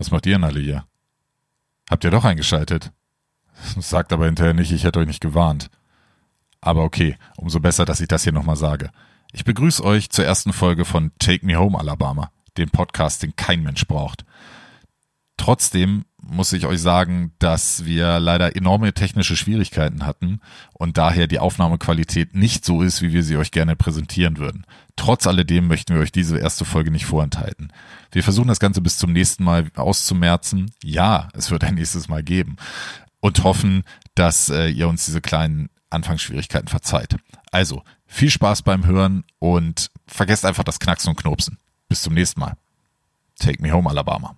Was macht ihr denn alle hier? Habt ihr doch eingeschaltet? Sagt aber hinterher nicht, ich hätte euch nicht gewarnt. Aber okay, umso besser, dass ich das hier nochmal sage. Ich begrüße euch zur ersten Folge von Take Me Home Alabama, dem Podcast, den kein Mensch braucht. Trotzdem muss ich euch sagen, dass wir leider enorme technische Schwierigkeiten hatten und daher die Aufnahmequalität nicht so ist, wie wir sie euch gerne präsentieren würden. Trotz alledem möchten wir euch diese erste Folge nicht vorenthalten. Wir versuchen das Ganze bis zum nächsten Mal auszumerzen. Ja, es wird ein nächstes Mal geben. Und hoffen, dass äh, ihr uns diese kleinen Anfangsschwierigkeiten verzeiht. Also, viel Spaß beim Hören und vergesst einfach das Knacksen und Knopsen. Bis zum nächsten Mal. Take me home, Alabama.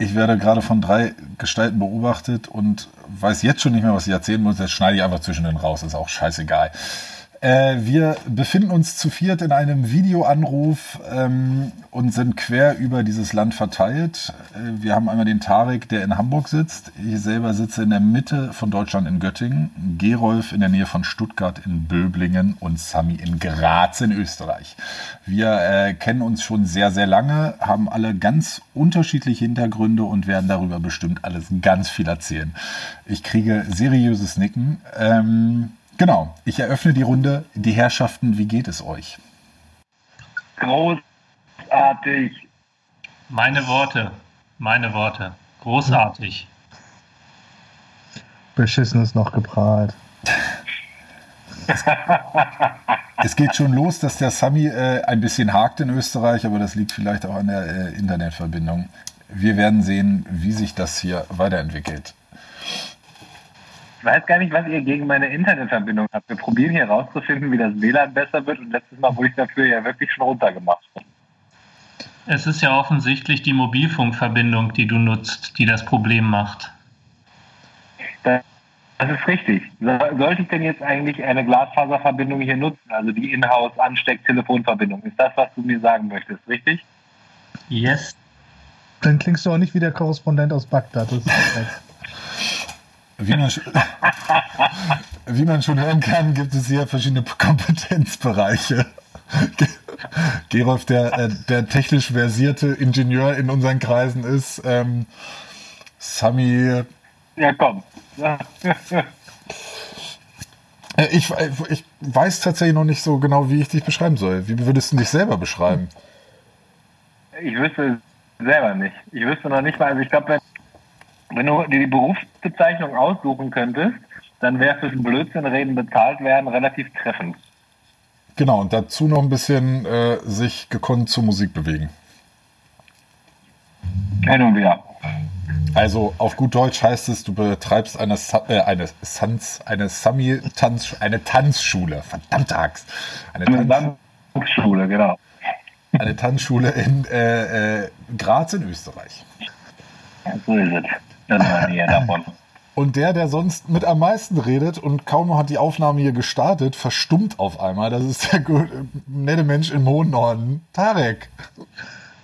Ich werde gerade von drei Gestalten beobachtet und weiß jetzt schon nicht mehr, was ich erzählen muss. Jetzt schneide ich einfach zwischen den raus, ist auch scheißegal. Äh, wir befinden uns zu viert in einem Videoanruf ähm, und sind quer über dieses Land verteilt. Äh, wir haben einmal den Tarek, der in Hamburg sitzt. Ich selber sitze in der Mitte von Deutschland in Göttingen. Gerolf in der Nähe von Stuttgart in Böblingen und Sami in Graz in Österreich. Wir äh, kennen uns schon sehr, sehr lange, haben alle ganz unterschiedliche Hintergründe und werden darüber bestimmt alles ganz viel erzählen. Ich kriege seriöses Nicken. Ähm, Genau, ich eröffne die Runde. Die Herrschaften, wie geht es euch? Großartig. Meine Worte, meine Worte. Großartig. Beschissen ist noch geprahlt. es geht schon los, dass der Sami äh, ein bisschen hakt in Österreich, aber das liegt vielleicht auch an der äh, Internetverbindung. Wir werden sehen, wie sich das hier weiterentwickelt. Ich weiß gar nicht, was ihr gegen meine Internetverbindung habt. Wir probieren hier rauszufinden, wie das WLAN besser wird. Und letztes Mal wurde ich dafür ja wirklich schon runtergemacht. Es ist ja offensichtlich die Mobilfunkverbindung, die du nutzt, die das Problem macht. Das, das ist richtig. Sollte ich denn jetzt eigentlich eine Glasfaserverbindung hier nutzen, also die Inhouse-Ansteck-Telefonverbindung? Ist das, was du mir sagen möchtest, richtig? Yes. Dann klingst du auch nicht wie der Korrespondent aus Bagdad. Das ist wie man, wie man schon hören kann, gibt es hier verschiedene Kompetenzbereiche. Gerolf, der, äh, der technisch versierte Ingenieur in unseren Kreisen ist. Ähm, Sami. Ja, komm. Äh, ich, ich weiß tatsächlich noch nicht so genau, wie ich dich beschreiben soll. Wie würdest du dich selber beschreiben? Ich wüsste selber nicht. Ich wüsste noch nicht mal, also ich glaube, wenn wenn du dir die Berufsbezeichnung aussuchen könntest, dann wäre fürs Blödsinn reden bezahlt werden relativ treffend. Genau, und dazu noch ein bisschen äh, sich gekonnt zur Musik bewegen. Kennen wir. Also auf gut Deutsch heißt es, du betreibst eine, äh, eine, Sans, eine Sami-Tanz, eine Tanzschule. Verdammte Axt. Eine, eine Tanzschule, genau. Eine Tanzschule in äh, äh, Graz in Österreich. So ist es in der Nähe davon. Und der, der sonst mit am meisten redet und kaum noch hat die Aufnahme hier gestartet, verstummt auf einmal. Das ist der nette Mensch im hohen Norden, Tarek.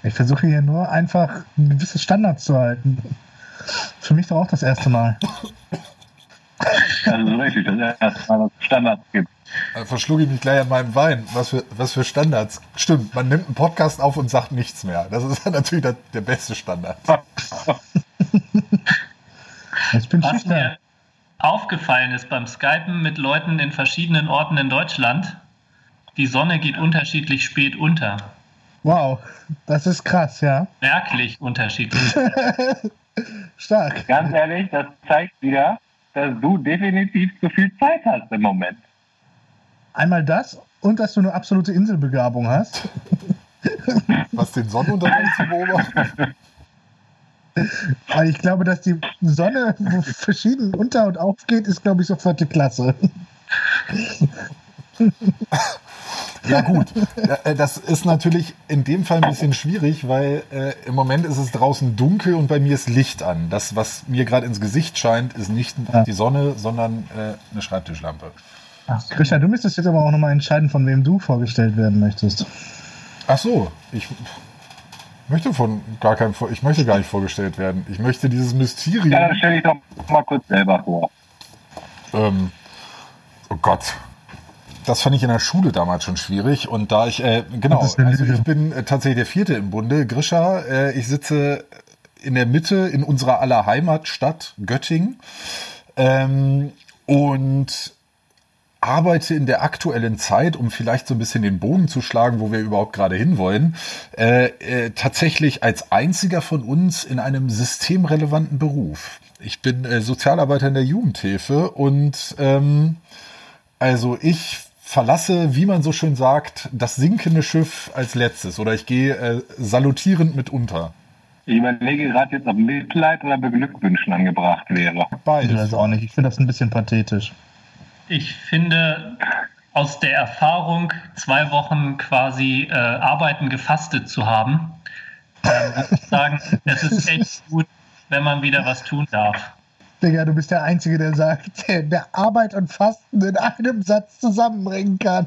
Ich versuche hier nur einfach gewisse Standards zu halten. Für mich doch auch das erste Mal. Das ist richtig, das erste Mal, dass es Standards gibt. Da verschlug ich mich gleich an meinem Wein. Was für, was für Standards? Stimmt, man nimmt einen Podcast auf und sagt nichts mehr. Das ist natürlich der, der beste Standard. Ich bin Was mir aufgefallen ist beim Skypen mit Leuten in verschiedenen Orten in Deutschland, die Sonne geht unterschiedlich spät unter. Wow, das ist krass, ja. Merklich unterschiedlich. Stark. Ganz ehrlich, das zeigt wieder, dass du definitiv zu viel Zeit hast im Moment. Einmal das und dass du eine absolute Inselbegabung hast. Was den Sonnenuntergang zu beobachten? Weil ich glaube, dass die Sonne verschieden unter- und aufgeht, ist, glaube ich, so vierte Klasse. Ja gut, äh, das ist natürlich in dem Fall ein bisschen schwierig, weil äh, im Moment ist es draußen dunkel und bei mir ist Licht an. Das, was mir gerade ins Gesicht scheint, ist nicht die Sonne, sondern äh, eine Schreibtischlampe. Ach, Christian, du müsstest jetzt aber auch nochmal entscheiden, von wem du vorgestellt werden möchtest. Ach so, ich möchte von gar keinem, ich möchte gar nicht vorgestellt werden. Ich möchte dieses Mysterium. Ja, dann stelle ich doch mal kurz selber vor. Ähm, oh Gott. das fand ich in der Schule damals schon schwierig. Und da ich, äh, genau, also ich bin äh, tatsächlich der Vierte im Bunde. Grisha, äh, ich sitze in der Mitte in unserer aller Heimatstadt Göttingen. Ähm, und arbeite in der aktuellen Zeit, um vielleicht so ein bisschen den Boden zu schlagen, wo wir überhaupt gerade hinwollen, äh, äh, tatsächlich als einziger von uns in einem systemrelevanten Beruf. Ich bin äh, Sozialarbeiter in der Jugendhilfe und ähm, also ich verlasse, wie man so schön sagt, das sinkende Schiff als letztes oder ich gehe äh, salutierend mit unter. Ich überlege gerade jetzt, ob Mitleid oder Beglückwünschen angebracht wäre. Beides. Ich weiß auch nicht. Ich finde das ein bisschen pathetisch. Ich finde, aus der Erfahrung, zwei Wochen quasi äh, Arbeiten gefastet zu haben, äh, muss ich sagen, es ist echt gut, wenn man wieder was tun darf. Digga, du bist der Einzige, der sagt, der, der Arbeit und Fasten in einem Satz zusammenbringen kann.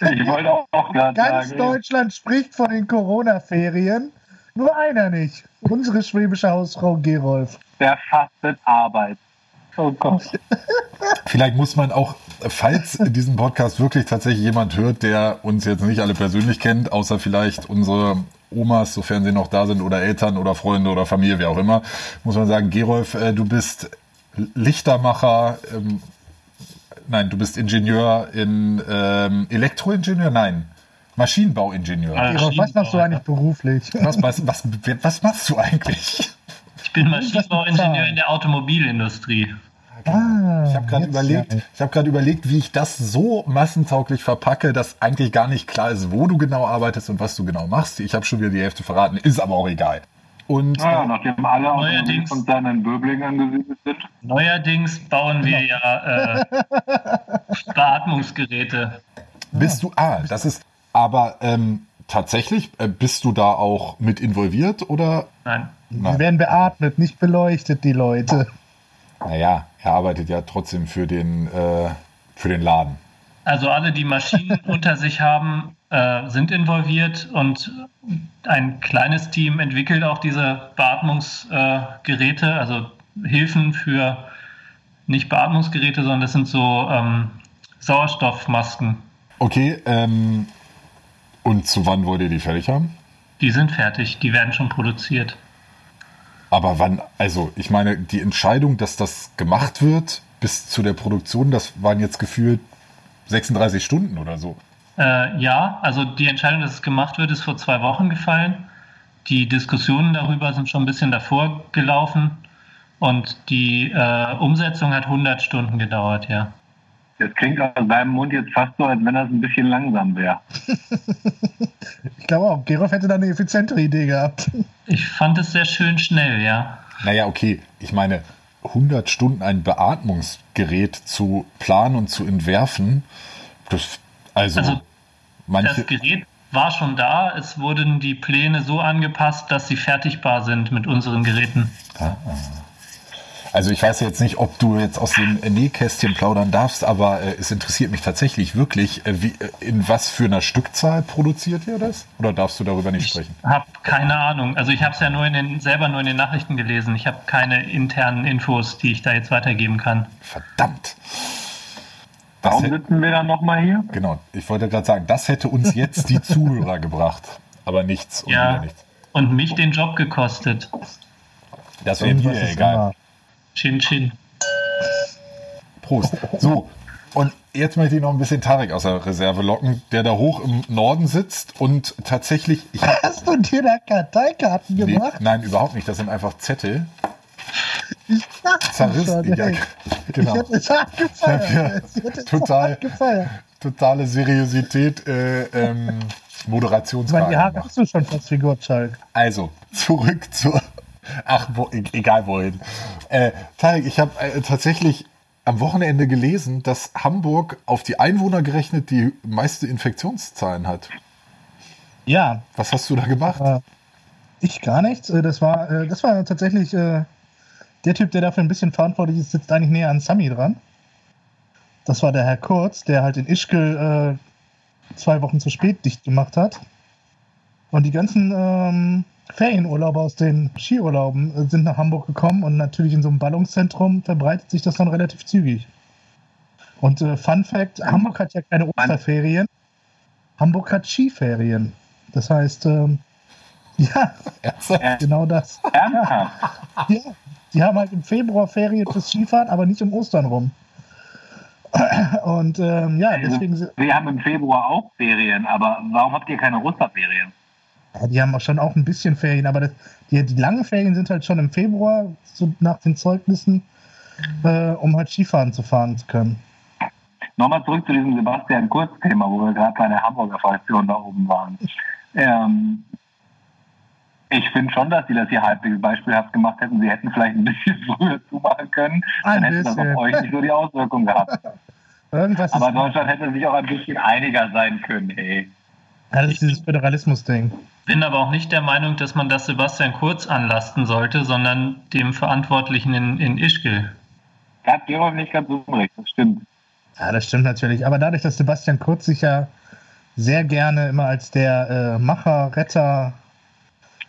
Ich wollte auch, auch gerade Ganz sagen. Deutschland spricht von den Corona-Ferien, nur einer nicht. Unsere schwäbische Hausfrau Gerolf. Der fastet Arbeit. Oh Gott. Vielleicht muss man auch, falls in diesem Podcast wirklich tatsächlich jemand hört, der uns jetzt nicht alle persönlich kennt, außer vielleicht unsere Omas, sofern sie noch da sind, oder Eltern oder Freunde oder Familie, wie auch immer, muss man sagen, Gerolf, äh, du bist Lichtermacher, ähm, nein, du bist Ingenieur in ähm, Elektroingenieur, nein, Maschinenbauingenieur. Gerolf, was machst du eigentlich beruflich? Was, was, was, was machst du eigentlich? Ich bin Maschinenbauingenieur in der Automobilindustrie. Ah, ich habe gerade überlegt, ich habe gerade überlegt, wie ich das so massentauglich verpacke, dass eigentlich gar nicht klar ist, wo du genau arbeitest und was du genau machst. Ich habe schon wieder die Hälfte verraten, ist aber auch egal. Und naja, nachdem alle Automobilkonzerne in Böblingen angesiedelt sind. Neuerdings bauen wir ja äh, Beatmungsgeräte. Bist du, ah, das ist, aber ähm, tatsächlich, äh, bist du da auch mit involviert oder? Nein. Sie werden beatmet, nicht beleuchtet, die Leute. Naja, er arbeitet ja trotzdem für den, äh, für den Laden. Also alle, die Maschinen unter sich haben, äh, sind involviert und ein kleines Team entwickelt auch diese Beatmungsgeräte, äh, also Hilfen für nicht Beatmungsgeräte, sondern das sind so ähm, Sauerstoffmasken. Okay, ähm, und zu wann wollt ihr die fertig haben? Die sind fertig, die werden schon produziert. Aber wann, also ich meine, die Entscheidung, dass das gemacht wird, bis zu der Produktion, das waren jetzt gefühlt 36 Stunden oder so. Äh, ja, also die Entscheidung, dass es gemacht wird, ist vor zwei Wochen gefallen. Die Diskussionen darüber sind schon ein bisschen davor gelaufen und die äh, Umsetzung hat 100 Stunden gedauert, ja. Das klingt aus deinem Mund jetzt fast so, als wenn das ein bisschen langsam wäre. ich glaube auch, Gerolf hätte da eine effizientere Idee gehabt. Ich fand es sehr schön schnell, ja. Naja, okay. Ich meine, 100 Stunden ein Beatmungsgerät zu planen und zu entwerfen, das, also, also manche. Das Gerät war schon da. Es wurden die Pläne so angepasst, dass sie fertigbar sind mit unseren Geräten. Ah, ah. Also ich weiß jetzt nicht, ob du jetzt aus dem Nähkästchen plaudern darfst, aber äh, es interessiert mich tatsächlich wirklich, äh, wie, äh, in was für einer Stückzahl produziert ihr das? Oder darfst du darüber nicht ich sprechen? Ich habe keine Ahnung. Also ich habe es ja nur in den, selber nur in den Nachrichten gelesen. Ich habe keine internen Infos, die ich da jetzt weitergeben kann. Verdammt. Das Warum sitzen wir dann nochmal hier? Genau, ich wollte gerade sagen, das hätte uns jetzt die Zuhörer gebracht. Aber nichts und ja, nichts. Und mich den Job gekostet. Das wäre mir egal. Immer. Chin Chin. Prost. So, und jetzt möchte ich noch ein bisschen Tarek aus der Reserve locken, der da hoch im Norden sitzt und tatsächlich. Ich hab, Hast du dir da Karteikarten nee, gemacht? Nein, überhaupt nicht. Das sind einfach Zettel. Ich Zerrissen. Ja, genau. Ich hätte es hart gefeiert. Ja, total, totale Seriosität, äh, ähm, Moderationsfragen. Die Haare hast du schon fast wie Gottschalk. Also, zurück zur Ach, wo, e-, egal wohin. Äh, Tarek, ich habe äh, tatsächlich am Wochenende gelesen, dass Hamburg auf die Einwohner gerechnet die meiste Infektionszahlen hat. Ja. Was hast du da gemacht? Äh, ich gar nichts. Äh, das war, äh, das war tatsächlich der Typ, der dafür ein bisschen verantwortlich ist, sitzt eigentlich näher an Sami dran. Das war der Herr Kurz, der halt in Ischgl zwei Wochen zu spät dicht gemacht hat. Und die ganzen Ferienurlauber aus den Skiurlauben äh, sind nach Hamburg gekommen und natürlich in so einem Ballungszentrum verbreitet sich das dann relativ zügig. Und äh, Fun Fact: Hamburg hat ja keine Osterferien. Hamburg hat Skiferien. Das heißt, ähm, ja, Ernsthaft? genau das. Ernsthaft? Ja, die haben halt im Februar Ferien fürs Skifahren, aber nicht um Ostern rum. Und ähm, ja, deswegen sind, Wir haben im Februar auch Ferien, aber warum habt ihr keine Osterferien? Ja, die haben auch schon auch ein bisschen Ferien, aber das, die, die langen Ferien sind halt schon im Februar, so nach den Zeugnissen, äh, um halt Skifahren zu fahren zu können. Nochmal zurück zu diesem Sebastian Kurz-Thema, wo wir gerade bei der Hamburger Fraktion da oben waren. Ähm, ich finde schon, dass die das hier halbwegs beispielhaft gemacht hätten. Sie hätten vielleicht ein bisschen früher zumachen können. Dann hätte das auf euch nicht so die Auswirkungen gehabt. Irgendwas Aber Deutschland hätte sich auch ein bisschen einiger sein können, ey. ja, das ist dieses Föderalismus-Ding. Bin aber auch nicht der Meinung, dass man das Sebastian Kurz anlasten sollte, sondern dem Verantwortlichen in, in Ischgl. Da hat Gerolf nicht ganz unrecht, das stimmt. Ja, das stimmt natürlich. Aber dadurch, dass Sebastian Kurz sich ja sehr gerne immer als der äh, Macher, Retter,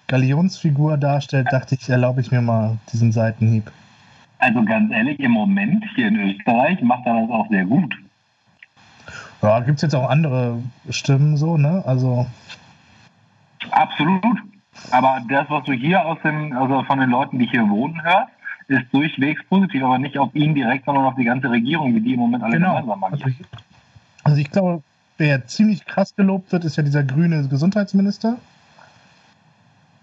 Galionsfigur darstellt, dachte ich, erlaube ich mir mal diesen Seitenhieb. Also ganz ehrlich, im Moment hier in Österreich macht er das auch sehr gut. Ja, gibt es jetzt auch andere Stimmen so, ne? Also, Absolut. Aber das, was du hier aus dem, also von den Leuten, die hier wohnen, hörst, ist durchwegs positiv, aber nicht auf ihn direkt, sondern auf die ganze Regierung, wie die im Moment alle genau. gemeinsam Also agieren. ich, also ich glaube, wer ziemlich krass gelobt wird, ist ja dieser grüne Gesundheitsminister.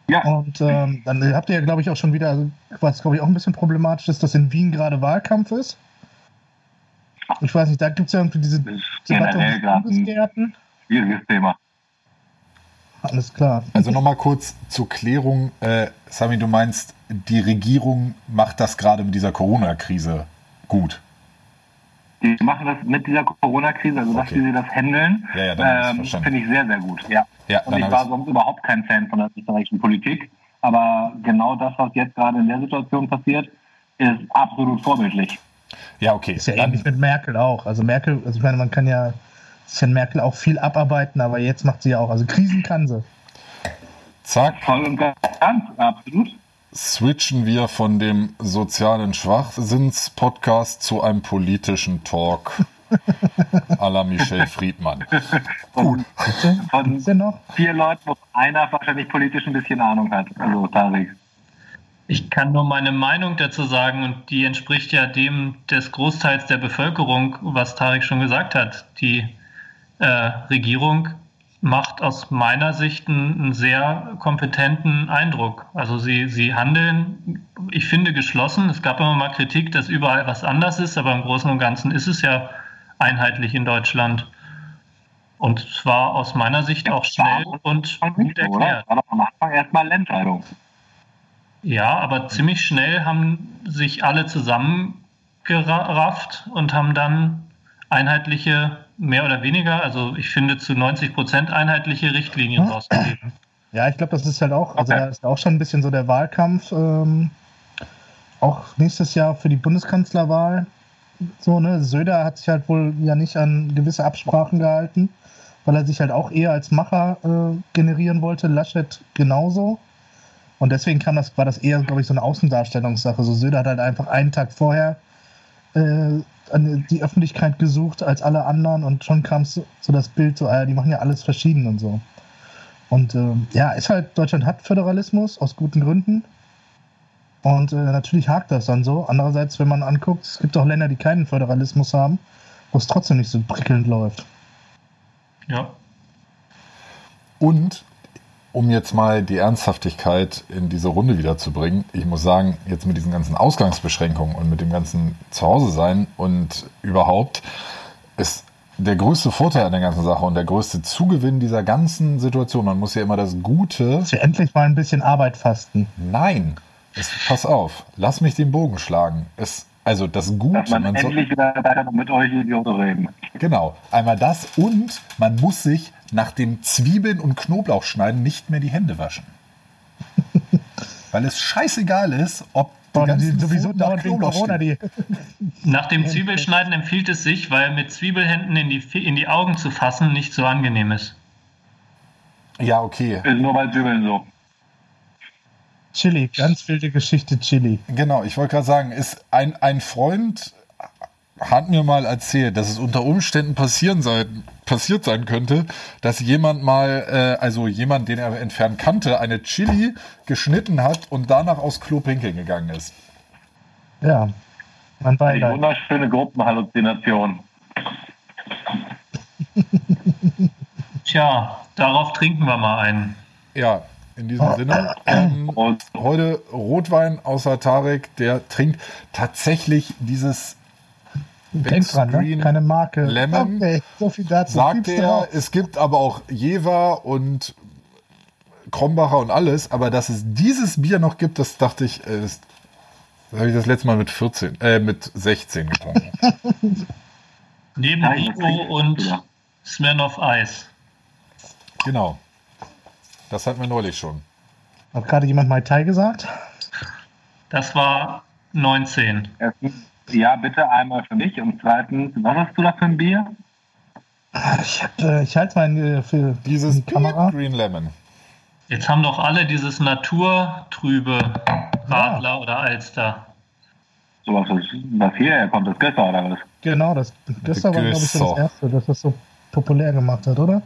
Ja, Und ähm, dann habt ihr ja, glaube ich, auch schon wieder, also, was glaube ich auch ein bisschen problematisch ist, dass in Wien gerade Wahlkampf ist. Ich weiß nicht, da gibt es ja irgendwie diese Debatte um Bundesgärten. schwieriges Thema. Alles klar. Also nochmal kurz zur Klärung. Äh, Sami, du meinst, die Regierung macht das gerade mit dieser Corona-Krise gut. Die machen das mit dieser Corona-Krise, also dass Okay. wie sie das handeln, Ja, ja, ähm, finde ich sehr, sehr gut. Ja. Ja, Und ich war sonst überhaupt kein Fan von der österreichischen Politik. Aber genau das, was jetzt gerade in der Situation passiert, ist absolut vorbildlich. Ja, okay. Ist ja Dann, ähnlich mit Merkel auch. Also Merkel, also ich meine, man kann ja sich an Merkel auch viel abarbeiten, aber jetzt macht sie ja auch. Also Krisen kann sie. zack, Voll und ganz, absolut. switchen wir von dem sozialen Schwachsinns-Podcast zu einem politischen Talk à la Michel Friedmann. Gut. Von ja noch? vier Leuten, wo einer wahrscheinlich politisch ein bisschen Ahnung hat. Also Tarek. Ich kann nur meine Meinung dazu sagen und die entspricht ja dem des Großteils der Bevölkerung, was Tarek schon gesagt hat. Die äh, Regierung macht aus meiner Sicht einen, sehr kompetenten Eindruck. Also sie, sie handeln, ich finde, geschlossen. Es gab immer mal Kritik, dass überall was anders ist, aber im Großen und Ganzen ist es ja einheitlich in Deutschland. Und zwar aus meiner Sicht auch schnell und gut erklärt. War doch am Anfang erstmal eine Entscheidung. Ja, aber ziemlich schnell haben sich alle zusammengerafft und haben dann einheitliche, mehr oder weniger, also ich finde zu 90 Prozent einheitliche Richtlinien Hm? rausgegeben. Ja, ich glaube, das ist halt auch, also Okay. da ist auch schon ein bisschen so der Wahlkampf, ähm, auch nächstes Jahr für die Bundeskanzlerwahl. So, ne, Söder hat sich halt wohl ja nicht an gewisse Absprachen gehalten, weil er sich halt auch eher als Macher äh, generieren wollte, Laschet genauso. Und deswegen kam das, war das eher, glaube ich, so eine Außendarstellungssache. So Söder hat halt einfach einen Tag vorher äh, an die Öffentlichkeit gesucht als alle anderen und schon kam so, so das Bild, so, ah, die machen ja alles verschieden und so. Und ähm, ja, ist halt, Deutschland hat Föderalismus aus guten Gründen. Und äh, natürlich hakt das dann so. Andererseits, wenn man anguckt, es gibt auch Länder, die keinen Föderalismus haben, wo es trotzdem nicht so prickelnd läuft. Ja. Und um jetzt mal die Ernsthaftigkeit in diese Runde wiederzubringen, ich muss sagen, jetzt mit diesen ganzen Ausgangsbeschränkungen und mit dem ganzen Zuhause sein und überhaupt ist der größte Vorteil an der ganzen Sache und der größte Zugewinn dieser ganzen Situation. Man muss ja immer das Gute. Dass wir endlich mal ein bisschen Arbeit fasten. Nein, es, pass auf, lass mich den Bogen schlagen. Es, also das Gute. Dass man, man endlich wieder weiter mit euch Idioten reden. Genau, einmal das und man muss sich nach dem Zwiebeln- und Knoblauchschneiden nicht mehr die Hände waschen. Weil es scheißegal ist, ob die ganzen sowieso nach Knoblauch Corona, die. Nach dem Zwiebelschneiden empfiehlt es sich, weil mit Zwiebelhänden in die, in die Augen zu fassen nicht so angenehm ist. Ja, okay. Ist nur bei Zwiebeln so. Chili, ganz wilde Geschichte Chili. Genau, ich wollte gerade sagen, ist ein, ein Freund hat mir mal erzählt, dass es unter Umständen passieren sein, passiert sein könnte, dass jemand mal, äh, also jemand, den er entfernt kannte, eine Chili geschnitten hat und danach aus Klo pinkeln gegangen ist. Ja, man Die Beileid. wunderschöne Gruppenhalluzination. Tja, darauf trinken wir mal einen. Ja, in diesem Sinne. Ähm, Und heute Rotwein außer Tarek, der trinkt tatsächlich dieses Denk dran, ne? Keine Marke. Lemon, Okay, so viel dazu. Piepst er, es gibt aber auch Jever und Krombacher und alles, aber dass es dieses Bier noch gibt, das dachte ich, äh, das, das habe ich das letzte Mal mit 14, äh, mit 16 getrunken. Neben trinkt und jeder. Smirnoff Eis. genau. Das hatten wir neulich schon. Hat gerade jemand Mai Tai gesagt? Das war 19. erstens, ja, bitte einmal für mich. Und zweitens, was hast du da für ein Bier? Ich, hab, äh, ich halte mein äh, für Dieses die Kamera. Green Lemon. Jetzt haben doch alle dieses naturtrübe Radler oder Alster. Sowas, was, was hierher kommt, das Gösser oder was? Genau, das gestern war, glaube ich, so das Gösser. erste, das das so populär gemacht hat, oder?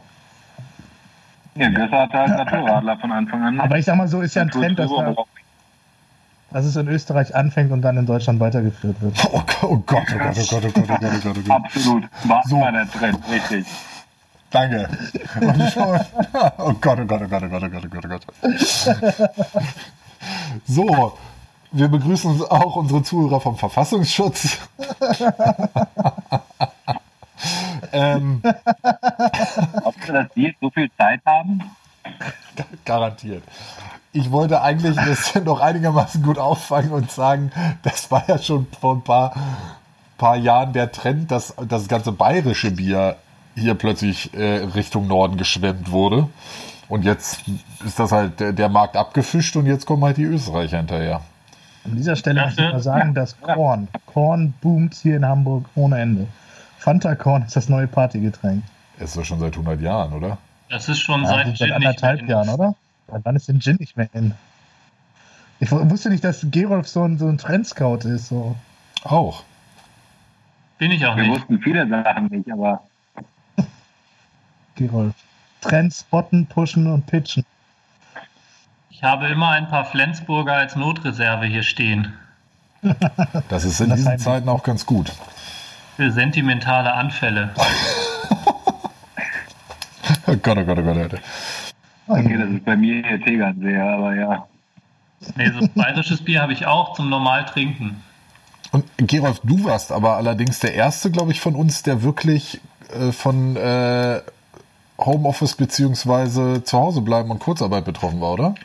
Ja, Gösser hat halt Naturradler von Anfang an. Aber ich sag mal so, ist ja ein Trend, dass, da, dass es in Österreich anfängt und dann in Deutschland weitergeführt wird. Oh, Gott, oh Gott, oh Gott, oh Gott, oh Gott, oh Gott, oh Gott, oh Gott. Absolut. War So. der Trend, richtig. Danke. Und schon, oh Gott, oh Gott, oh Gott, oh Gott, oh Gott, oh Gott, oh Gott. So, wir begrüßen auch unsere Zuhörer vom Verfassungsschutz. ähm, Ob wir dass die jetzt so viel Zeit haben? garantiert. Ich wollte eigentlich das noch einigermaßen gut auffangen und sagen, das war ja schon vor ein paar, paar Jahren der Trend, dass das ganze bayerische Bier hier plötzlich äh, Richtung Norden geschwemmt wurde. Und jetzt ist das halt der, der Markt abgefischt und jetzt kommen halt die Österreicher hinterher. An dieser Stelle möchte ich mal sagen, dass Korn, Korn boomt hier in Hamburg ohne Ende. Fanta Korn ist das neue Partygetränk. Ist doch schon seit 100 Jahren, oder? Das ist schon Ja, seit seit anderthalb Jahren, oder? Seit wann ist denn Gin nicht mehr in? Ich wusste nicht, dass Gerolf so ein, so ein Trendscout ist. So. Auch. Bin ich auch Wir nicht. wussten viele Sachen nicht, aber Gerolf. Trends spotten, pushen und pitchen. Ich habe immer ein paar Flensburger als Notreserve hier stehen. Das ist in Das diesen Zeiten auch ganz gut. Für sentimentale Anfälle. Oh Gott, oh Gott, oh Gott. Alter. Okay, das ist bei mir hier Tegernseher, aber ja. Nee, so bayerisches Bier habe ich auch zum Normaltrinken. Und Gerolf, du warst aber allerdings der Erste, glaube ich, von uns, der wirklich äh, von äh, Homeoffice beziehungsweise zu Hause bleiben und Kurzarbeit betroffen war, oder?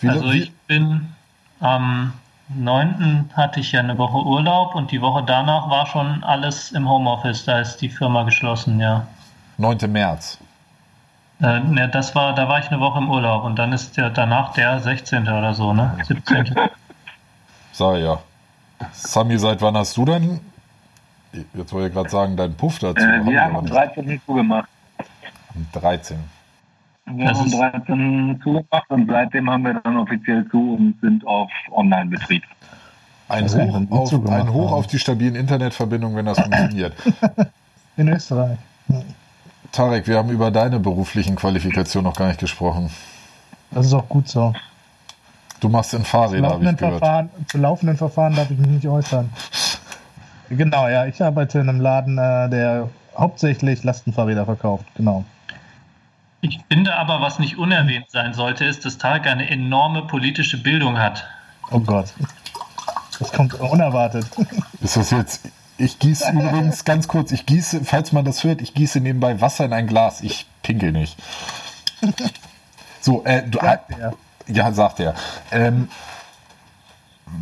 Wie, Also ich bin am 9. hatte ich ja eine Woche Urlaub und die Woche danach war schon alles im Homeoffice. Da ist die Firma geschlossen, ja. 9. März. Äh, ne, das war, da war ich eine Woche im Urlaub und dann ist der danach der 16. oder so, ne? 17. Sag ja. Sami, seit wann hast du denn, jetzt wollte ich gerade sagen, deinen Puff dazu? Äh, Haben wir haben um nicht. 13 zugemacht. Am 13. Wir Das haben um ist- 13 zugemacht und seitdem haben wir dann offiziell zu und sind auf Online-Betrieb. Ein Hoch, auf, ein Hoch haben. auf die stabilen Internetverbindungen, wenn das funktioniert. In Österreich. Tarek, wir haben über deine beruflichen Qualifikationen noch gar nicht gesprochen. Das ist auch gut so. Du machst in Fahrräder, habe ich gehört. Verfahren, zu laufenden Verfahren darf ich mich nicht äußern. Genau, ja, ich arbeite in einem Laden, äh, der hauptsächlich Lastenfahrräder verkauft. Genau. Ich finde aber, was nicht unerwähnt sein sollte, ist, dass Tarek eine enorme politische Bildung hat. Oh Gott. Das kommt unerwartet. Ist das jetzt. Ich gieße übrigens ganz kurz, ich gieße, falls man das hört, ich gieße nebenbei Wasser in ein Glas. Ich pinkel nicht. So, äh, du, Sagt er. ja, sagt er. Ähm,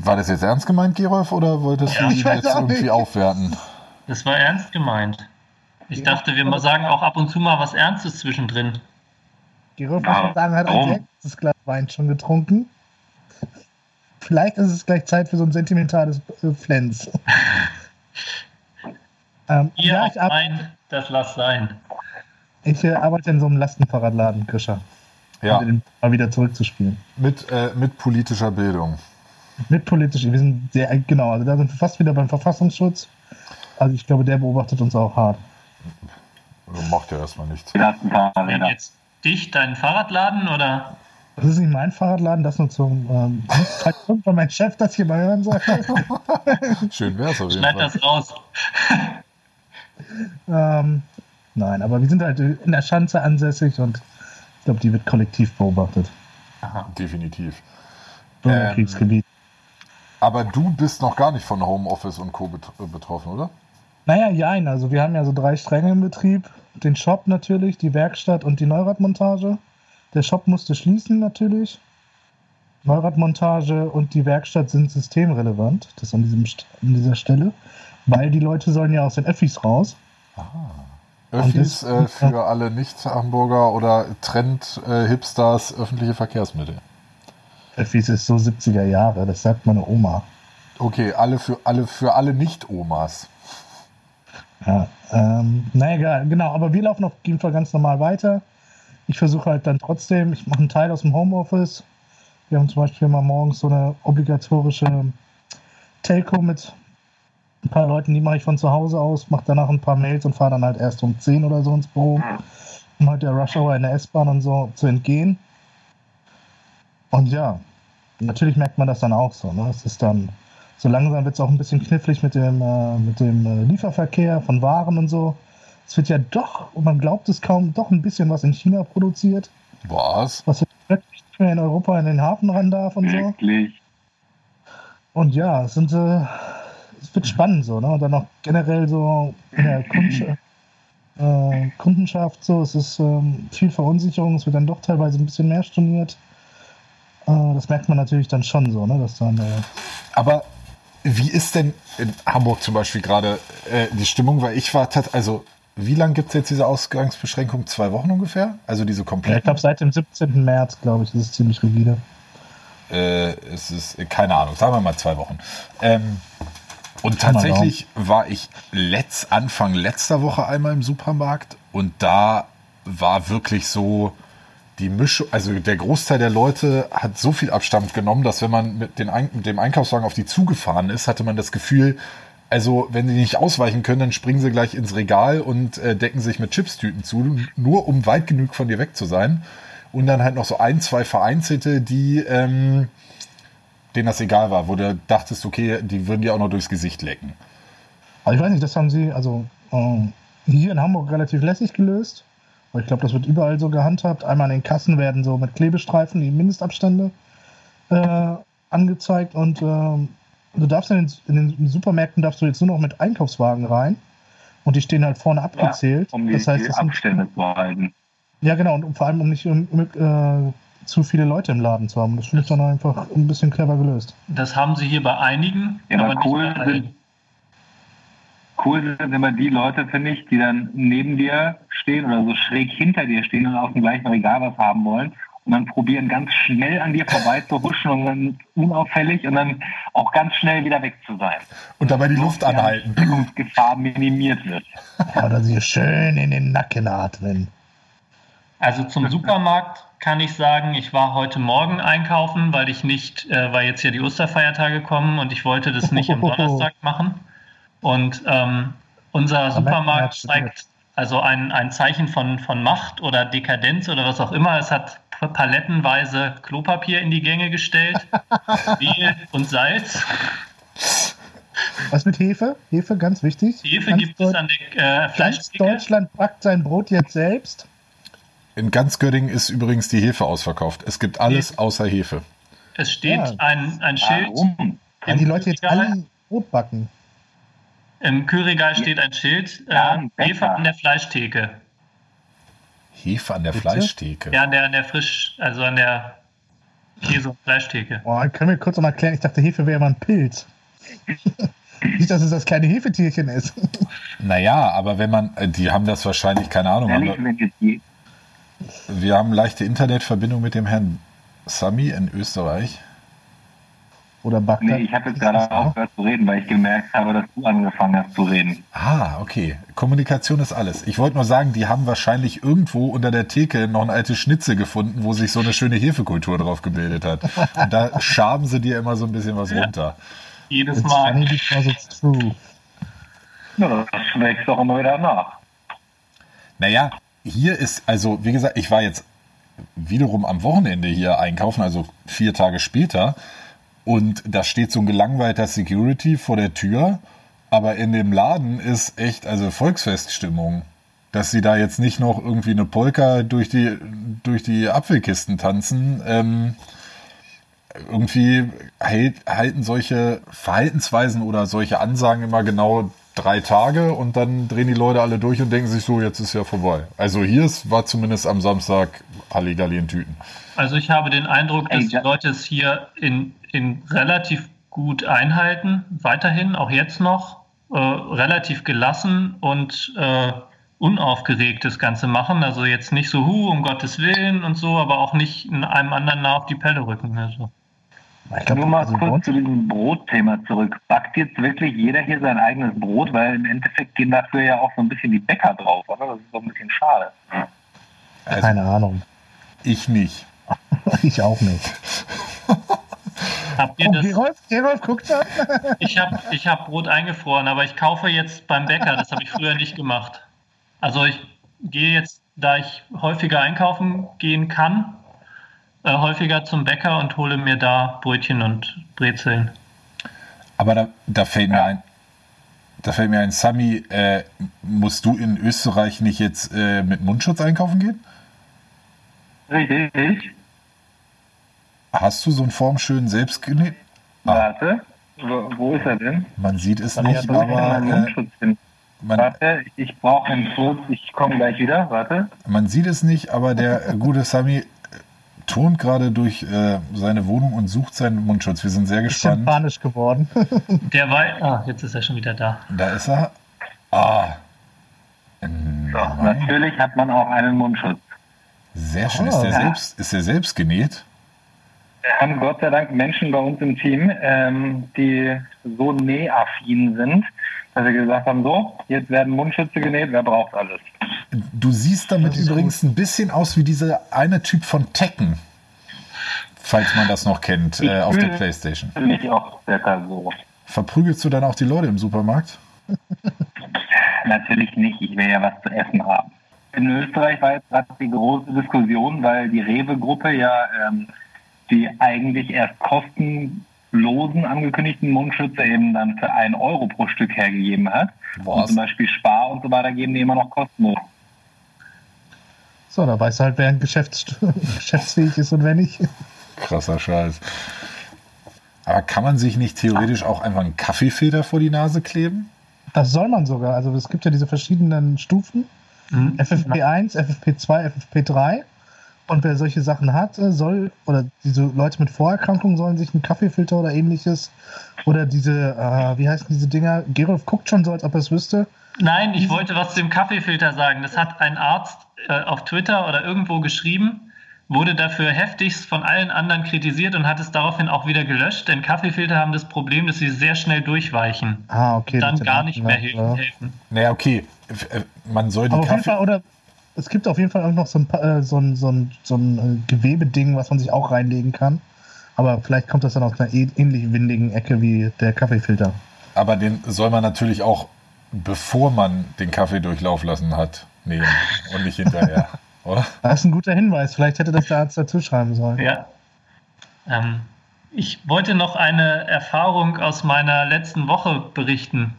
war das jetzt ernst gemeint, Gerolf, oder wolltest Ja, du ihn jetzt irgendwie nicht. aufwerten? Das war ernst gemeint. Ich dachte, wir mal sagen auch ab und zu mal was Ernstes zwischendrin. Gerolf muss Ja, man sagen, hat ein warum? sehr gutes Glas Wein schon getrunken. Vielleicht ist es gleich Zeit für so ein sentimentales Flens. ähm, Ihr ja, ich, ar ein, das lass sein. ich äh, arbeite in so einem Lastenfahrradladen, Krischer. Ja, Um den mal wieder zurückzuspielen. mit, äh, mit politischer Bildung. Mit politisch, wir sind sehr, genau, also da sind wir fast wieder beim Verfassungsschutz. Also ich glaube, der beobachtet uns auch hart. Macht ja erstmal nichts. Wir hatten ein paar Wen Räder. jetzt dich, deinen Fahrradladen oder? Das ist nicht mein Fahrradladen, das nur zum. Ähm, falls irgendwann mein Chef das hier mal hören soll. Schön wär's auf jeden Schneid Fall. das raus. ähm, nein, aber wir sind halt in der Schanze ansässig und ich glaube, die wird kollektiv beobachtet. Definitiv. Bürgerkriegsgebiet. Aber du bist noch gar nicht von Homeoffice und Co. äh, betroffen, oder? Naja, jein. Also wir haben ja so drei Stränge im Betrieb. Den Shop natürlich, die Werkstatt und die Neuradmontage. Der Shop musste schließen natürlich. Neuradmontage und die Werkstatt sind systemrelevant. Das an, diesem, an dieser Stelle. Weil die Leute sollen ja aus den Öffis raus. Öffis das- äh, für alle Nicht-Hamburger oder Trend-Hipsters öffentliche Verkehrsmittel. Öffis ist so 70er Jahre, das sagt meine Oma. Okay, alle für alle für alle Nicht-Omas. Ja, ähm, na egal, genau, aber wir laufen auf jeden Fall ganz normal weiter. Ich versuche halt dann trotzdem, ich mache einen Teil aus dem Homeoffice. Wir haben zum Beispiel mal morgens so eine obligatorische Telco mit ein paar Leuten, die mache ich von zu Hause aus, mache danach ein paar Mails und fahre dann halt erst um 10 oder so ins Büro, um halt der Rush Hour in der S-Bahn und so zu entgehen. Und ja, natürlich merkt man das dann auch so. Ne? Es ist dann, so langsam wird es auch ein bisschen knifflig mit dem, äh, mit dem äh, Lieferverkehr von Waren und so. Es wird ja doch, und man glaubt es kaum, doch ein bisschen was in China produziert, Was? was jetzt nicht mehr in Europa in den Hafen ran darf und so. Wirklich. Und ja, es sind, äh, wird spannend so, ne? Und dann auch generell so in der Kundschaft, äh, Kundenschaft so, es ist ähm, viel Verunsicherung, es wird dann doch teilweise ein bisschen mehr storniert. Äh, das merkt man natürlich dann schon so, ne? Dass dann, äh, Aber wie ist denn in Hamburg zum Beispiel gerade äh, die Stimmung? Weil ich war also wie lange gibt es jetzt diese Ausgangsbeschränkung? Zwei Wochen ungefähr? Also diese ja, ich komplett? glaube seit dem 17. März, glaube ich, ist es ziemlich rigide. äh, es ist, keine Ahnung, sagen wir mal zwei Wochen. Ähm, und tatsächlich war ich letzt, Anfang letzter Woche einmal im Supermarkt und da war wirklich so die Mischung, also der Großteil der Leute hat so viel Abstand genommen, dass wenn man mit, den mit dem Einkaufswagen auf die zugefahren ist, hatte man das Gefühl, also wenn sie nicht ausweichen können, dann springen sie gleich ins Regal und äh, decken sich mit Chipstüten zu, nur um weit genug von dir weg zu sein. Und dann halt noch so ein, zwei Vereinzelte, die ähm, denen das egal war, wo du dachtest, okay, die würden dir auch noch durchs Gesicht lecken. Aber ich weiß nicht, das haben sie, also ähm, hier in Hamburg relativ lässig gelöst. Aber ich glaube, das wird überall so gehandhabt. Einmal an den Kassen werden so mit Klebestreifen die Mindestabstände äh, angezeigt und ähm, du darfst in den, in den Supermärkten darfst du jetzt nur noch mit Einkaufswagen rein und die stehen halt vorne abgezählt. um die, das heißt, die das sind, Abstände zu halten. ja genau und vor allem um nicht um, äh, zu viele Leute im Laden zu haben. Das finde ich dann einfach ein bisschen clever gelöst. Das haben sie hier bei einigen, Ja, aber aber cool sind- Cool sind immer die Leute, finde ich, die dann neben dir stehen oder so schräg hinter dir stehen und auf dem gleichen Regal was haben wollen und dann probieren ganz schnell an dir vorbei zu huschen und dann unauffällig und dann auch ganz schnell wieder weg zu sein. Und dabei die Luft die anhalten. Ansteckungsgefahr minimiert wird. Ja, oder sie schön in den Nacken atmen. Also zum Supermarkt kann ich sagen, ich war heute Morgen einkaufen, weil ich nicht, äh, weil jetzt ja die Osterfeiertage kommen und ich wollte das nicht am Donnerstag machen. Und ähm, unser Supermarkt er zeigt also ein, ein Zeichen von, von Macht oder Dekadenz oder was auch immer. Es hat palettenweise Klopapier in die Gänge gestellt, Mehl und Salz. Was mit Hefe? Hefe, ganz wichtig. Hefe Ganz gibt es an der äh, Ganz Fleischtheke. Deutschland backt sein Brot jetzt selbst. In ganz Göttingen ist übrigens die Hefe ausverkauft. Es gibt alles außer Hefe. Es steht Ja. ein, ein Schild. Warum? Weil die Leute jetzt Kühlregal. alle Brot backen. Im Kühlregal steht ein Schild, äh. Hefe an der Fleischtheke. Hefe an der Bitte? Fleischtheke. Ja, an der, an der Frisch, also an der Käse- und Fleischtheke. Boah, können wir kurz noch mal erklären? Ich dachte, Hefe wäre mal ein Pilz. Nicht, dass es das kleine Hefetierchen ist. Naja, aber wenn man, äh, die haben das wahrscheinlich, keine Ahnung, haben Ehrlich, wir, wenn jetzt die, wir haben leichte Internetverbindung mit dem Herrn Sami in Österreich. Oder backt nee, ich habe jetzt gerade aufgehört zu reden, weil ich gemerkt habe, dass du angefangen hast zu reden. Ah, okay. Kommunikation ist alles. Ich wollte nur sagen, die haben wahrscheinlich irgendwo unter der Theke noch ein altes Schnitzel gefunden, wo sich so eine schöne Hefekultur drauf gebildet hat. Und da schaben sie dir immer so ein bisschen was runter. Jedes It's Mal. funny because it's true. Ja, das schmeckt doch immer wieder nach. Naja, hier ist, also wie gesagt, ich war jetzt wiederum am Wochenende hier einkaufen, also vier Tage später. Und da steht so ein gelangweilter Security vor der Tür. Aber in dem Laden ist echt, also Volksfeststimmung. Dass sie da jetzt nicht noch irgendwie eine Polka durch die, durch die Apfelkisten tanzen. Ähm, irgendwie hält, halten solche Verhaltensweisen oder solche Ansagen immer genau drei Tage und dann drehen die Leute alle durch und denken sich so, jetzt ist ja vorbei. Also hier ist, war zumindest am Samstag Halligalli in Tüten. Also ich habe den Eindruck, dass die. Leute es hier in, in relativ gut einhalten, weiterhin, auch jetzt noch, äh, relativ gelassen und äh, unaufgeregt das Ganze machen. Also jetzt nicht so, hu, um Gottes Willen und so, aber auch nicht in einem anderen nah auf die Pelle rücken. Also. Ich glaub, Nur mal also kurz uns- zu diesem Brotthema zurück. Backt jetzt wirklich jeder hier sein eigenes Brot? Weil im Endeffekt gehen dafür ja auch so ein bisschen die Bäcker drauf, oder? Das ist so ein bisschen schade. Also Keine Ahnung. ich nicht. Ich auch nicht. Habt ihr Oh, das? Gerolf, Gerolf, guckt da. Ich habe ich hab Brot eingefroren, aber ich kaufe jetzt beim Bäcker. Das habe ich früher nicht gemacht. Also ich gehe jetzt, da ich häufiger einkaufen gehen kann, äh, häufiger zum Bäcker und hole mir da Brötchen und Brezeln. Aber da, da fällt mir ein, da fällt mir ein, Sami, äh, musst du in Österreich nicht jetzt äh, mit Mundschutz einkaufen gehen? Richtig. Hast du so einen formschönen selbstgenäht? Ah, Warte. Wo, wo ist er denn? man sieht es Sami nicht, aber äh, Mundschutz hin? man, Warte, ich brauche einen Schutz. Ich komme gleich wieder. Warte. man sieht es nicht, aber der gute Sami turnt gerade durch äh, seine Wohnung und sucht seinen Mundschutz. Wir sind sehr gespannt. panisch geworden. Der war. Ah, jetzt ist er schon wieder da. Da ist er. Ah. Nein. natürlich hat man auch einen Mundschutz. Sehr schön. Ist der, Ja. selbst, ist der selbst genäht? Wir haben Gott sei Dank Menschen bei uns im Team, ähm, die so nähaffin sind, dass wir gesagt haben, so, jetzt werden Mundschütze genäht, wer braucht alles? Du siehst damit übrigens ein bisschen aus wie dieser eine Typ von Tekken. Falls man das noch kennt, äh, auf der Playstation. Für mich auch circa so. Verprügelst du dann auch die Leute im Supermarkt? Natürlich nicht, ich will ja was zu essen haben. In Österreich war jetzt gerade die große Diskussion, weil die Rewe-Gruppe ja ähm, die eigentlich erst kostenlosen angekündigten Mundschütze eben dann für einen Euro pro Stück hergegeben hat. Und Was? zum Beispiel Spar und so weiter geben die immer noch kostenlos. So, da weißt du halt, wer geschäfts geschäftsfähig ist und wer nicht. Krasser Scheiß. Aber kann man sich nicht theoretisch auch einfach einen Kaffeefilter vor die Nase kleben? Das soll man sogar. Also es gibt ja diese verschiedenen Stufen. Mhm. FFP1, FFP2, FFP3. Und wer solche Sachen hat, soll, oder diese Leute mit Vorerkrankungen sollen sich einen Kaffeefilter oder ähnliches, oder diese, äh, wie heißen diese Dinger? Gerolf guckt schon so, als ob er es wüsste. Nein, ich wollte was zu dem Kaffeefilter sagen. Das hat ein Arzt äh, auf Twitter oder irgendwo geschrieben, wurde dafür heftigst von allen anderen kritisiert und hat es daraufhin auch wieder gelöscht, denn Kaffeefilter haben das Problem, dass sie sehr schnell durchweichen. Ah, okay. dann mit den gar nicht mehr helfen. ja. helfen. Naja, okay. Äh, Man soll die Aber auf jeden Kaffee... Fall, oder es gibt auf jeden Fall auch noch so ein, äh, so ein, so ein, so ein äh, Gewebeding, was man sich auch reinlegen kann. Aber vielleicht kommt das dann aus einer ähnlich windigen Ecke wie der Kaffeefilter. Aber den soll man natürlich auch, bevor man den Kaffee durchlauf lassen hat, nehmen und nicht hinterher, oder? Das ist ein guter Hinweis. Vielleicht hätte das der Arzt dazu schreiben sollen. Ja. Ähm, ich wollte noch eine Erfahrung aus meiner letzten Woche berichten.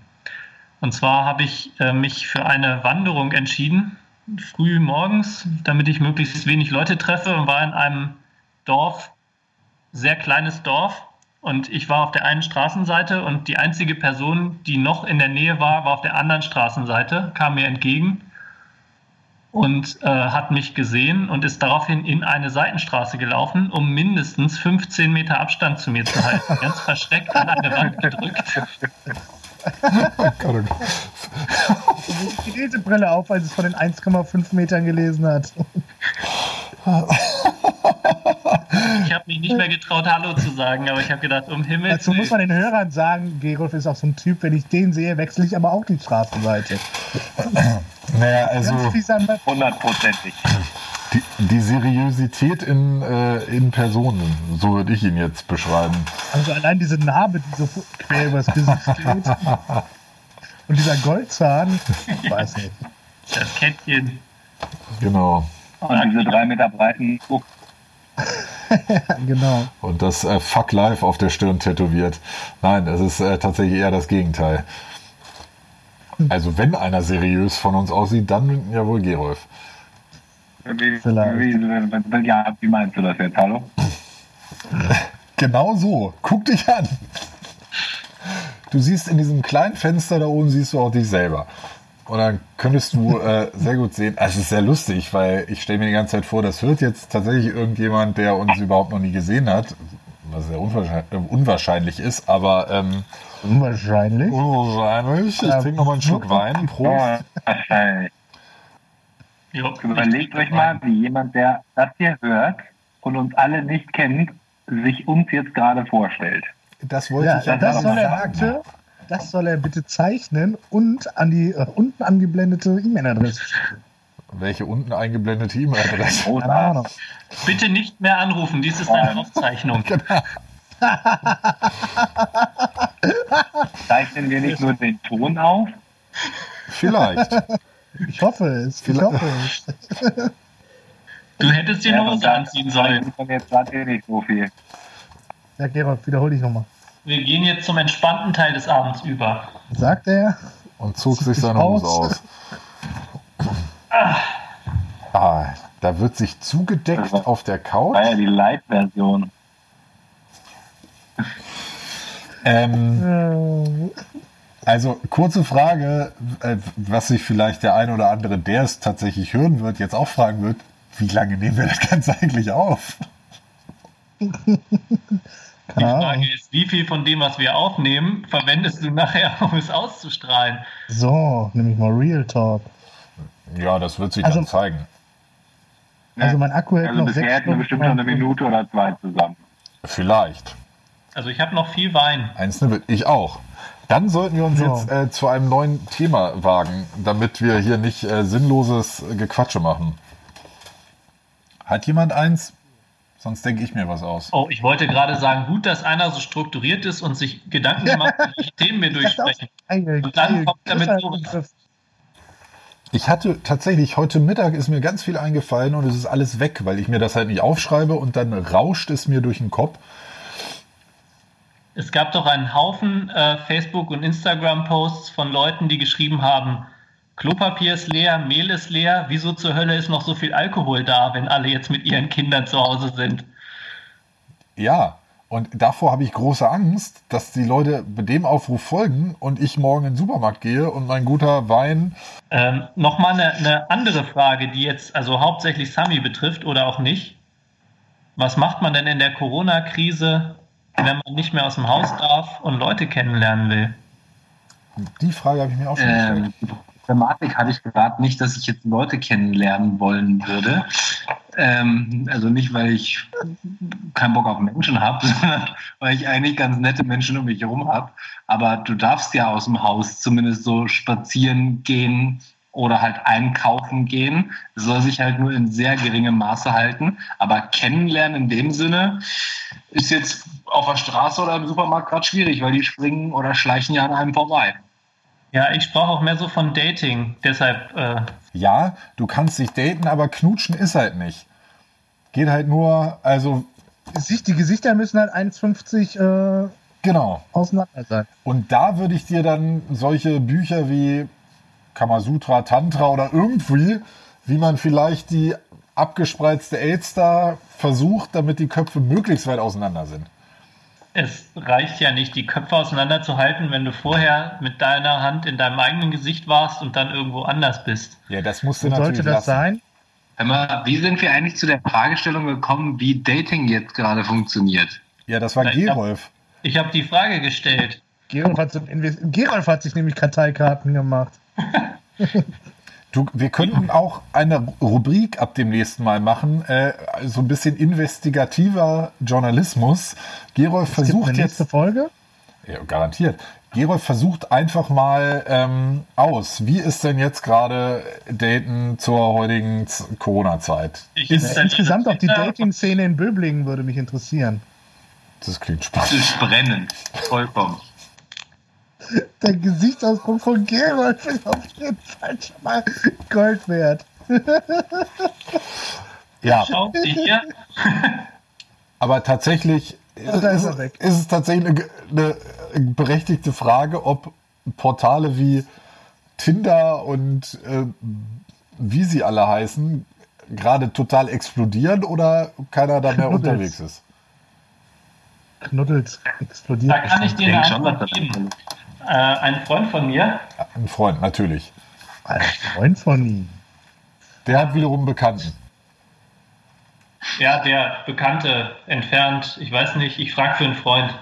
Und zwar habe ich äh, mich für eine Wanderung entschieden, früh morgens, damit ich möglichst wenig Leute treffe und war in einem Dorf, sehr kleines Dorf. Und ich war auf der einen Straßenseite und die einzige Person, die noch in der Nähe war, war auf der anderen Straßenseite, kam mir entgegen und äh, hat mich gesehen und ist daraufhin in eine Seitenstraße gelaufen, um mindestens 15 Meter Abstand zu mir zu halten. Ganz verschreckt an eine Wand gedrückt. Die Lesebrille auf, als es von den 1,5 Metern gelesen hat. Ich habe mich nicht mehr getraut, Hallo zu sagen, aber ich habe gedacht, um Himmels Dazu muss man den Hörern sagen, Gerolf ist auch so ein Typ, wenn ich den sehe, wechsle ich aber auch die Straßenseite. Naja, also. Hundertprozentig. Die, die Seriosität in, äh, in Personen, so würde ich ihn jetzt beschreiben. Also allein diese Narbe, die so quer übers Gesicht geht. Und dieser Goldzahn, ich weiß nicht. Das Kettchen. Genau. Und diese drei Meter breiten Buch genau. Und das äh, Fuck Life auf der Stirn tätowiert. Nein, es ist äh, tatsächlich eher das Gegenteil. Also wenn einer seriös von uns aussieht, dann ja wohl Gerolf. Wie, Vielleicht. wie, ja, wie meinst du das jetzt, hallo? Genau so. Guck dich an. Du siehst in diesem kleinen Fenster da oben, siehst du auch dich selber. Und dann könntest du äh, sehr gut sehen, also es ist sehr lustig, weil ich stelle mir die ganze Zeit vor, das hört jetzt tatsächlich irgendjemand, der uns überhaupt noch nie gesehen hat, was sehr unwahrscheinlich, äh, unwahrscheinlich ist, aber ähm, Unwahrscheinlich. unwahrscheinlich. Ich trinke noch mal einen Schluck Wein. Prost. Oh, Jo, Überlegt euch mal, wie jemand, der das hier hört und uns alle nicht kennt, sich uns jetzt gerade vorstellt. Das wollte Ja, ich ja das soll er sagen. bitte, das soll er bitte zeichnen und an die äh, unten angeblendete E-Mail-Adresse schicken. Welche unten eingeblendete E-Mail-Adresse? Keine Ahnung. Bitte nicht mehr anrufen, dies ist eine Aufzeichnung. Zeichnen wir nicht nur den Ton auf? Vielleicht. Ich hoffe es. Ich hoffe es. Du hättest dir eine und Hose da anziehen sollen. jetzt gerade eh nicht so viel. Ja, Gerolf, wiederhol dich nochmal. Wir gehen jetzt zum entspannten Teil des Abends über. Sagt er. Und zog sich seine Hose aus. aus. Ah, da wird sich zugedeckt auf der Couch. War ja die Light-Version. Ähm, Äh, also kurze Frage, äh, was sich vielleicht der ein oder andere, der es tatsächlich hören wird, jetzt auch fragen wird, wie lange nehmen wir das Ganze eigentlich auf? Die. Frage ist, wie viel von dem, was wir aufnehmen, verwendest du nachher, um es auszustrahlen? So, nämlich mal Real Talk. Ja, das wird sich Also- dann zeigen. Also mein Akku hält Also noch bisher sechs hätten wir bestimmt noch eine Minute oder zwei zusammen. Vielleicht. Also ich habe noch viel Wein. Eins wird ich auch. Dann sollten wir uns Ja. jetzt äh, zu einem neuen Thema wagen, damit wir hier nicht äh, sinnloses Gequatsche machen. Hat jemand eins? Sonst denke ich mir was aus. Oh, ich wollte gerade sagen, gut, dass einer so strukturiert ist und sich Gedanken gemacht hat, welche Themen wir durchsprechen. Und dann kommt er mit Das ist sowas. ein Begriff. Ich hatte tatsächlich heute Mittag ist mir ganz viel eingefallen und es ist alles weg, weil ich mir das halt nicht aufschreibe und dann rauscht es mir durch den Kopf. Es gab doch einen Haufen äh, Facebook- und Instagram-Posts von Leuten, die geschrieben haben, Klopapier ist leer, Mehl ist leer, wieso zur Hölle ist noch so viel Alkohol da, wenn alle jetzt mit ihren Kindern zu Hause sind? Ja, und davor habe ich große Angst, dass die Leute dem Aufruf folgen und ich morgen in den Supermarkt gehe und mein guter Wein. Ähm, Nochmal eine, eine andere Frage, die jetzt also hauptsächlich Sami betrifft oder auch nicht. Was macht man denn in der Corona-Krise, wenn man nicht mehr aus dem Haus darf und Leute kennenlernen will? Die Frage habe ich mir auch schon gestellt. Ähm, die Thematik hatte ich gerade nicht, dass ich jetzt Leute kennenlernen wollen würde. Ähm, also nicht, weil ich keinen Bock auf Menschen habe, sondern weil ich eigentlich ganz nette Menschen um mich herum habe. Aber du darfst ja aus dem Haus zumindest so spazieren gehen oder halt einkaufen gehen. Soll sich halt nur in sehr geringem Maße halten. Aber kennenlernen in dem Sinne ist jetzt auf der Straße oder im Supermarkt gerade schwierig, weil die springen oder schleichen ja an einem vorbei. Ja, ich sprach auch mehr so von Dating. Deshalb, äh, Ja, du kannst dich daten, aber knutschen ist halt nicht. Geht halt nur, also Die Gesichter müssen halt 1,50 äh, genau. auseinander sein. Und da würde ich dir dann solche Bücher wie Kamasutra, Tantra oder irgendwie, wie man vielleicht die abgespreizte AIDS da versucht, damit die Köpfe möglichst weit auseinander sind. es reicht ja nicht, die Köpfe auseinanderzuhalten, wenn du vorher mit deiner Hand in deinem eigenen Gesicht warst und dann irgendwo anders bist. Ja, das musst du Und natürlich sollte das lassen. sein? Aber wie sind wir eigentlich zu der Fragestellung gekommen, wie Dating jetzt gerade funktioniert? Ja, das war hab- Gerolf. Ich habe die Frage gestellt. Gerolf hat, Gerolf hat sich nämlich Karteikarten gemacht. Du, wir könnten auch eine Rubrik ab dem nächsten Mal machen, äh, so ein bisschen investigativer Journalismus. Gerolf versucht eine nächste jetzt, Folge. ja, garantiert, Gerolf versucht einfach mal ähm, aus, wie ist denn jetzt gerade Daten zur heutigen Corona-Zeit? Ich Ja, insgesamt auch die. Dating-Szene in Böblingen würde mich interessieren. Das klingt Das spannend. ist brennend. Vollkommen. Der Gesichtsausdruck von Gerolf ist auf jeden Fall schon mal Gold wert. Ja, aber tatsächlich ist ist, er weg. ist es tatsächlich eine, eine berechtigte Frage, ob Portale wie Tinder und äh, wie sie alle heißen, gerade total explodieren oder keiner da mehr Knuddels. unterwegs ist. Knuddels explodiert. Da kann ich dir eine Antwort geben. Äh, ein Freund von mir, Ein Freund, natürlich. Ein Freund von ihm. Der hat wiederum einen Bekannten. ja, der Bekannte entfernt, ich weiß nicht, ich frage für einen Freund,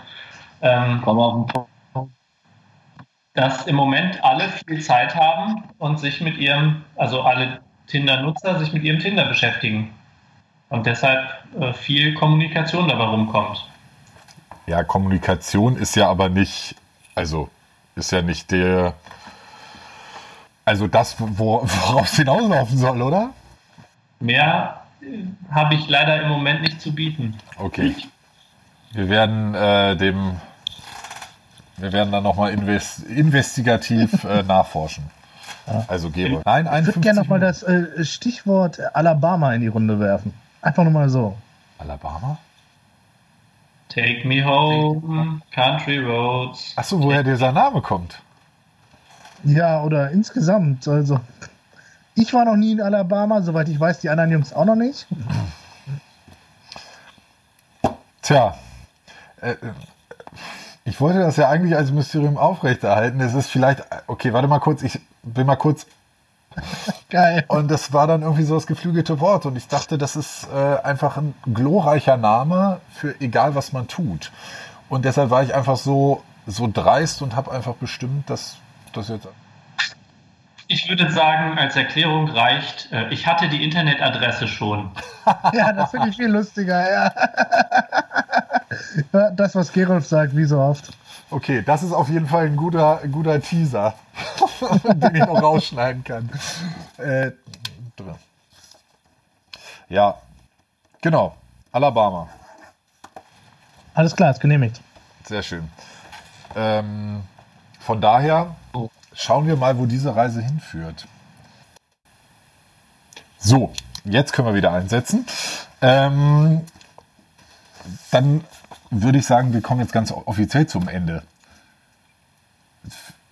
ähm, Komm auf den Punkt. dass im Moment alle viel Zeit haben und sich mit ihrem, also alle Tinder-Nutzer sich mit ihrem Tinder beschäftigen. Und deshalb äh, viel Kommunikation dabei rumkommt. Ja, Kommunikation ist ja aber nicht, also ist ja nicht der, also das, wo, worauf es hinauslaufen soll, oder? Mehr äh, habe ich leider im Moment nicht zu bieten. Okay. Wir werden äh, dem, wir werden dann nochmal invest, investigativ äh, nachforschen. Also Gero. Nein, Ich würde 51 gerne nochmal das äh, Stichwort Alabama in die Runde werfen. Einfach nur mal so. Alabama? Take me home, country roads. Achso, woher dieser Name kommt. Ja, oder insgesamt. Also, ich war noch nie in Alabama, soweit ich weiß, die anderen Jungs auch noch nicht. Tja, äh, äh, ich wollte das ja eigentlich als Mysterium aufrechterhalten. Es ist vielleicht, okay, warte mal kurz, ich bin mal kurz Geil. Und das war dann irgendwie so das geflügelte Wort. Und ich dachte, das ist äh, einfach ein glorreicher Name für egal, was man tut. Und deshalb war ich einfach so, so dreist und habe einfach bestimmt, dass das jetzt. Ich würde sagen, als Erklärung reicht, äh, ich hatte die Internetadresse schon. Ja, das finde ich viel lustiger, ja. Ja, Das, was Gerolf sagt, wie so oft. Okay, das ist auf jeden Fall ein guter, ein guter Teaser, den ich noch rausschneiden kann. Äh, ja, genau. Alabama. Alles klar, ist genehmigt. Sehr schön. Ähm, von daher schauen wir mal, wo diese Reise hinführt. So, jetzt können wir wieder einsetzen. Ähm, dann würde ich sagen, wir kommen jetzt ganz offiziell zum Ende.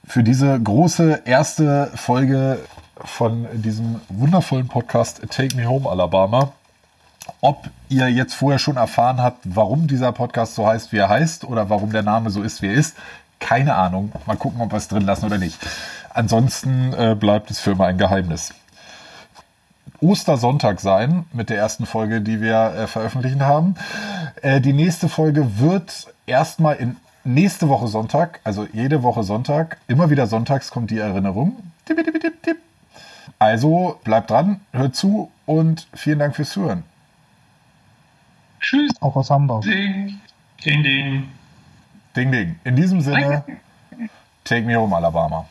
Für diese große erste Folge von diesem wundervollen Podcast Take Me Home Alabama. Ob ihr jetzt vorher schon erfahren habt, warum dieser Podcast so heißt, wie er heißt, oder warum der Name so ist, wie er ist, keine Ahnung. Mal gucken, ob wir es drin lassen oder nicht. Ansonsten äh, bleibt es für immer ein Geheimnis. Ostersonntag sein mit der ersten Folge, die wir äh, veröffentlichen haben. Äh, die nächste Folge wird erstmal in nächste Woche Sonntag, also jede Woche Sonntag, immer wieder sonntags kommt die Erinnerung. Also bleibt dran, hört zu und vielen Dank fürs Zuhören. Tschüss. Auch aus Hamburg. Ding. Ding, ding. Ding, ding. In diesem Sinne, take me home, Alabama.